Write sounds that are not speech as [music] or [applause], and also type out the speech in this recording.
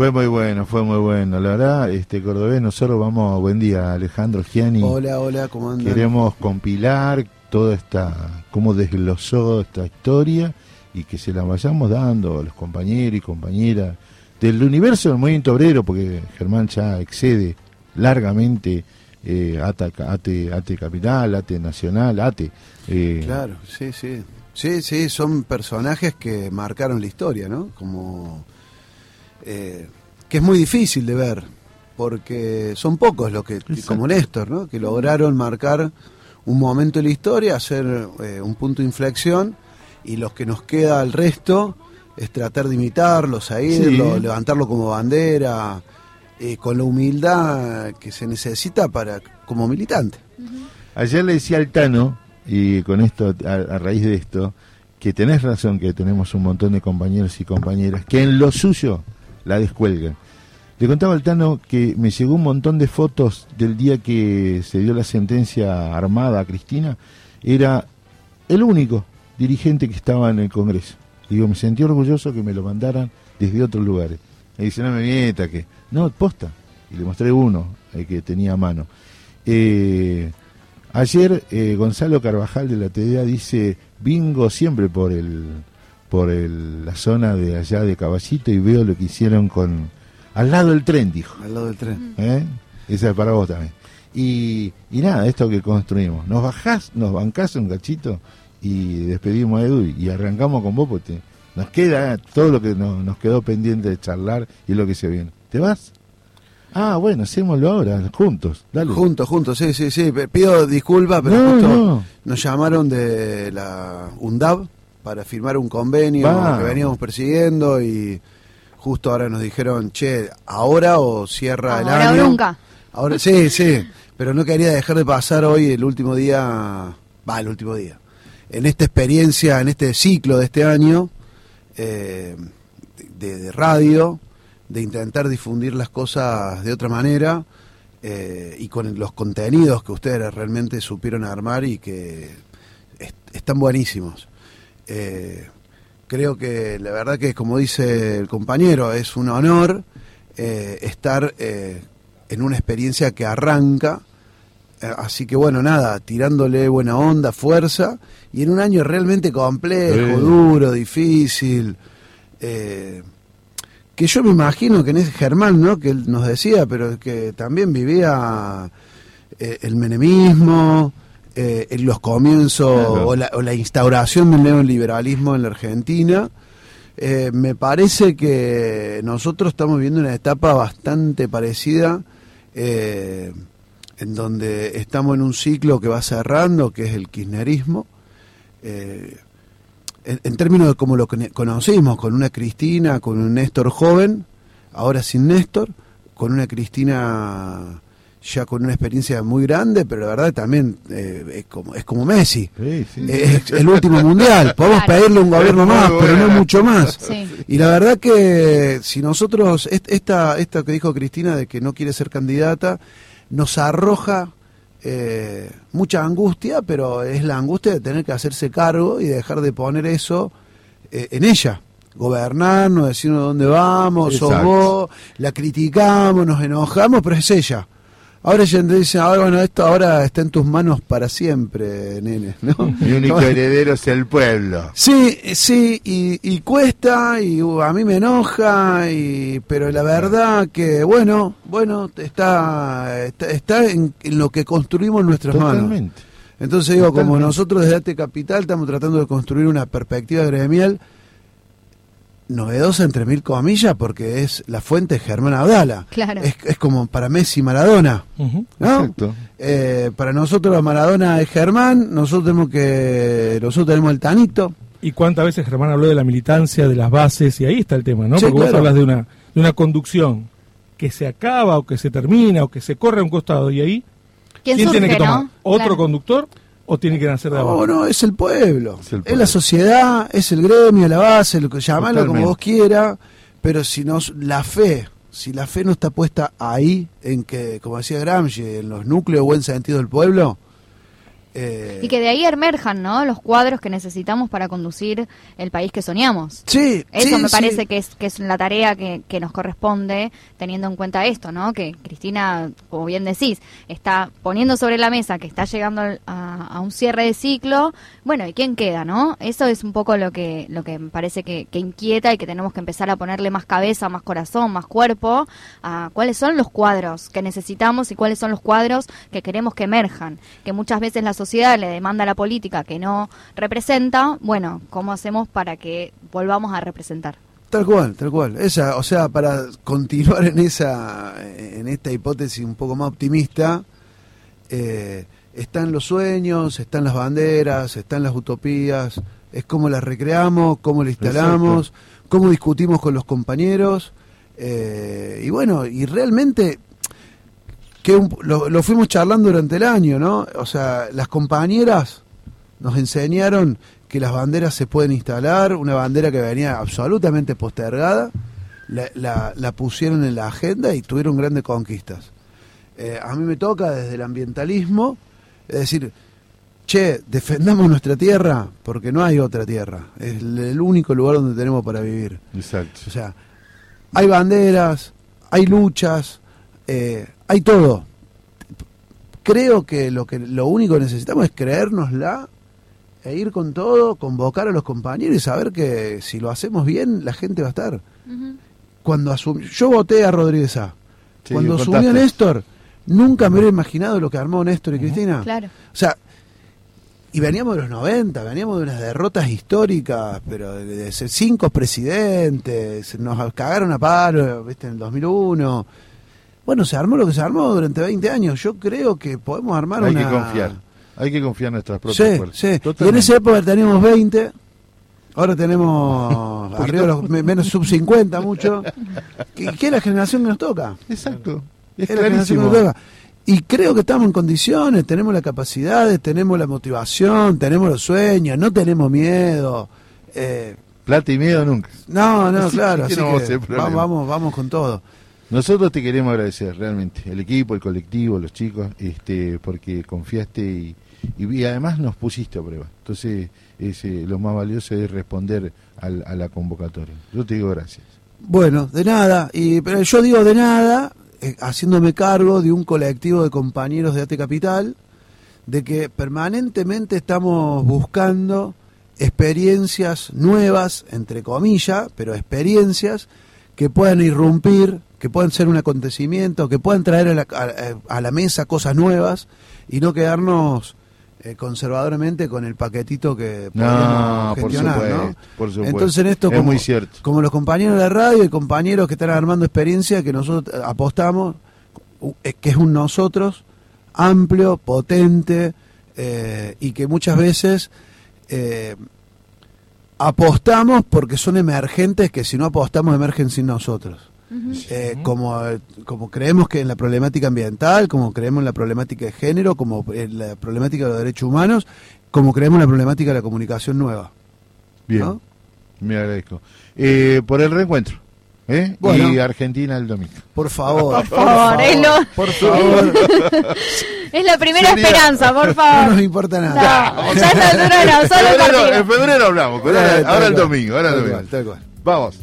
Fue muy bueno, fue muy bueno. La verdad, este cordobés, nosotros vamos, buen día, Alejandro Gianni. Hola, hola, ¿cómo andan? Queremos compilar toda esta, cómo desglosó esta historia y que se la vayamos dando a los compañeros y compañeras del universo del movimiento obrero, porque Germán ya excede largamente eh, ATE, ATE, ATE Capital, ATE Nacional, ATE. eh. Claro, sí, sí. Sí, sí, son personajes que marcaron la historia, ¿no? Como eh, que es muy difícil de ver, porque son pocos los que, como Néstor, ¿no? que lograron marcar un momento de la historia, hacer eh, un punto de inflexión, y los que nos queda al resto es tratar de imitarlo, seguirlo, levantarlo como bandera, eh, con la humildad que se necesita para como militante. Ayer le decía al Tano, y con esto, a raíz de esto, que tenés razón que tenemos un montón de compañeros y compañeras que en lo suyo la descuelgan. Le contaba al Tano que me llegó un montón de fotos del día que se dio la sentencia armada a Cristina. Era el único dirigente que estaba en el Congreso. Digo, me sentí orgulloso que me lo mandaran desde otros lugares. Me dice, no me mieta que... No, posta. Y le mostré uno el que tenía a mano. Eh, ayer eh, Gonzalo Carvajal de la TDA dice, bingo siempre por el por el, la zona de allá de Caballito y veo lo que hicieron con... Al lado del tren, dijo. Al lado del tren. ¿Eh? Esa es para vos también. Y, y nada, esto que construimos. Nos bajás, nos bancás un cachito y despedimos a Edu y arrancamos con vos porque nos queda todo lo que nos, quedó pendiente de charlar y lo que se viene. ¿Te vas? Ah, bueno, hacémoslo ahora, juntos, dale. Juntos, juntos, sí, sí, sí. Pido disculpas, pero justo nos llamaron de la UNDAB para firmar un convenio que veníamos persiguiendo y justo ahora nos dijeron, che, ahora o cierra el año. Ahora nunca. Ahora sí, sí, pero no quería dejar de pasar hoy el último día, va, el último día, en esta experiencia, en este ciclo de este año eh, de, radio, de intentar difundir las cosas de otra manera eh, y con los contenidos que ustedes realmente supieron armar y que están buenísimos. Eh, creo que la verdad que, como dice el compañero, es un honor eh, estar eh, en una experiencia que arranca. Así que bueno, nada, tirándole buena onda, fuerza, y en un año realmente complejo, duro, difícil, que yo me imagino que en ese Germán, ¿no? Que él nos decía, pero que también vivía el menemismo, eh, en los comienzos o, la, instauración del neoliberalismo en la Argentina. Eh, me parece que nosotros estamos viviendo una etapa bastante parecida, eh, en donde estamos en un ciclo que va cerrando, que es el kirchnerismo. En, términos de cómo lo conocimos, con una Cristina, con un Néstor joven, ahora sin Néstor, con una Cristina ya con una experiencia muy grande, pero la verdad también eh, es, como, es como Messi. Es el último mundial. [laughs] Podemos pedirle un gobierno más, pero no mucho más. Y la verdad que si nosotros, esta, esta que dijo Cristina de que no quiere ser candidata, nos arroja eh, mucha angustia, pero es la angustia de tener que hacerse cargo y dejar de poner eso eh, en ella gobernarnos, decirnos dónde vamos, o vos, la criticamos, nos enojamos, pero es ella. Ahora ya dice, ahora bueno, esto ahora está en tus manos para siempre, nene, ¿no? Mi único [laughs] heredero es el pueblo. Sí, sí, y, cuesta, y uh, a mí me enoja, y pero la verdad que, bueno, bueno, está, está, en, lo que construimos nuestras manos. Entonces digo, como nosotros desde Ate Capital estamos tratando de construir una perspectiva gremial, novedosa entre mil comillas porque es la fuente de Germán Abdala. Claro. Es, como para Messi Maradona. Exacto. Eh, para nosotros Maradona es Germán, nosotros tenemos que nosotros tenemos el Tanito. ¿Y cuántas veces Germán habló de la militancia, de las bases? Y ahí está el tema, ¿no? porque vos hablas de una, de una conducción que se acaba o que se termina o que se corre a un costado y ahí ¿quién, tiene que tomar? ¿Otro conductor? ¿O tiene que nacer de abajo? No, no, es el pueblo. Es, la sociedad, es el gremio, la base, lo que llamalo como vos quieras, pero si no, la fe, si la fe no está puesta ahí, en que, como decía Gramsci, en los núcleos buen sentido del pueblo, Eh, y que de ahí emerjan, ¿no? Los cuadros que necesitamos para conducir el país que soñamos. Sí, eso me parece que es que es la tarea que, que, nos corresponde teniendo en cuenta esto, ¿no? Que Cristina, como bien decís, está poniendo sobre la mesa que está llegando a, un cierre de ciclo. Bueno, ¿y quién queda, no? Eso es un poco lo que lo que me parece que, que inquieta y que tenemos que empezar a ponerle más cabeza, más corazón, más cuerpo a cuáles son los cuadros que necesitamos y cuáles son los cuadros que queremos que emerjan, que muchas veces las sociedad le demanda a la política que no representa, bueno, ¿cómo hacemos para que volvamos a representar? Tal cual, tal cual. Esa, o sea, para continuar en esa, en esta hipótesis un poco más optimista, eh, están los sueños, están las banderas, están las utopías, es cómo las recreamos, cómo las instalamos, cómo discutimos con los compañeros, eh, y bueno, y realmente que lo, fuimos charlando durante el año, ¿no? O sea, las compañeras nos enseñaron que las banderas se pueden instalar, una bandera que venía absolutamente postergada, la, la, pusieron en la agenda y tuvieron grandes conquistas. Eh, a mí me toca desde el ambientalismo, es decir, che, defendamos nuestra tierra porque no hay otra tierra, es el único lugar donde tenemos para vivir. Exacto. O sea, hay banderas, hay luchas, eh, hay todo. Creo que lo que lo único que necesitamos es creérnosla e ir con todo, convocar a los compañeros y saber que si lo hacemos bien, la gente va a estar. Cuando yo voté a Rodríguez A. Cuando asumió Néstor, nunca me hubiera imaginado lo que armó Néstor y Cristina. Claro. O sea, y veníamos de los 90, veníamos de unas derrotas históricas, pero de, ser cinco presidentes, nos cagaron a palo, ¿viste? En el 2001 bueno, se armó lo que se armó durante 20 años. Yo creo que podemos armar hay una... Hay que confiar. Hay que confiar en nuestras propias sí, fuerzas. Sí. Y en esa época teníamos 20, ahora tenemos [laughs] arriba los, menos sub 50 mucho. [laughs] ¿Qué es la generación que nos toca. Exacto. Es, la generación que nos toca. Y creo que estamos en condiciones, tenemos las capacidades, tenemos la motivación, tenemos los sueños, no tenemos miedo. Eh, Plata y miedo nunca. No, no, [laughs] claro. Así que vamos, vamos con todo. Nosotros te queremos agradecer realmente, el equipo, el colectivo, los chicos, este, porque confiaste y, además nos pusiste a prueba. Entonces, ese, lo más valioso es responder al, a la convocatoria. Yo te digo gracias. Bueno, de nada, y, pero yo digo de nada, eh, haciéndome cargo de un colectivo de compañeros de AT Capital, de que permanentemente estamos buscando experiencias nuevas, entre comillas, pero experiencias que puedan irrumpir que puedan ser un acontecimiento, que puedan traer a la, mesa cosas nuevas y no quedarnos eh, conservadoramente con el paquetito que podemos gestionar, por supuesto, Entonces en esto, como, como los compañeros de la radio y compañeros que están armando experiencia, que nosotros apostamos, eh, que es un nosotros amplio, potente eh, y que muchas veces apostamos porque son emergentes que si no apostamos emergen sin nosotros. Eh, como, como creemos que en la problemática ambiental, como creemos en la problemática de género, como en la problemática de los derechos humanos, como creemos en la problemática de la comunicación nueva. Bien, me agradezco. Eh, por el reencuentro. ¿eh? y Argentina el domingo. Por favor, por favor, [laughs] es, la primera esperanza, por favor. No nos importa nada. ya en febrero, en febrero hablamos, pero ahora, el domingo. Ahora el domingo. Vamos.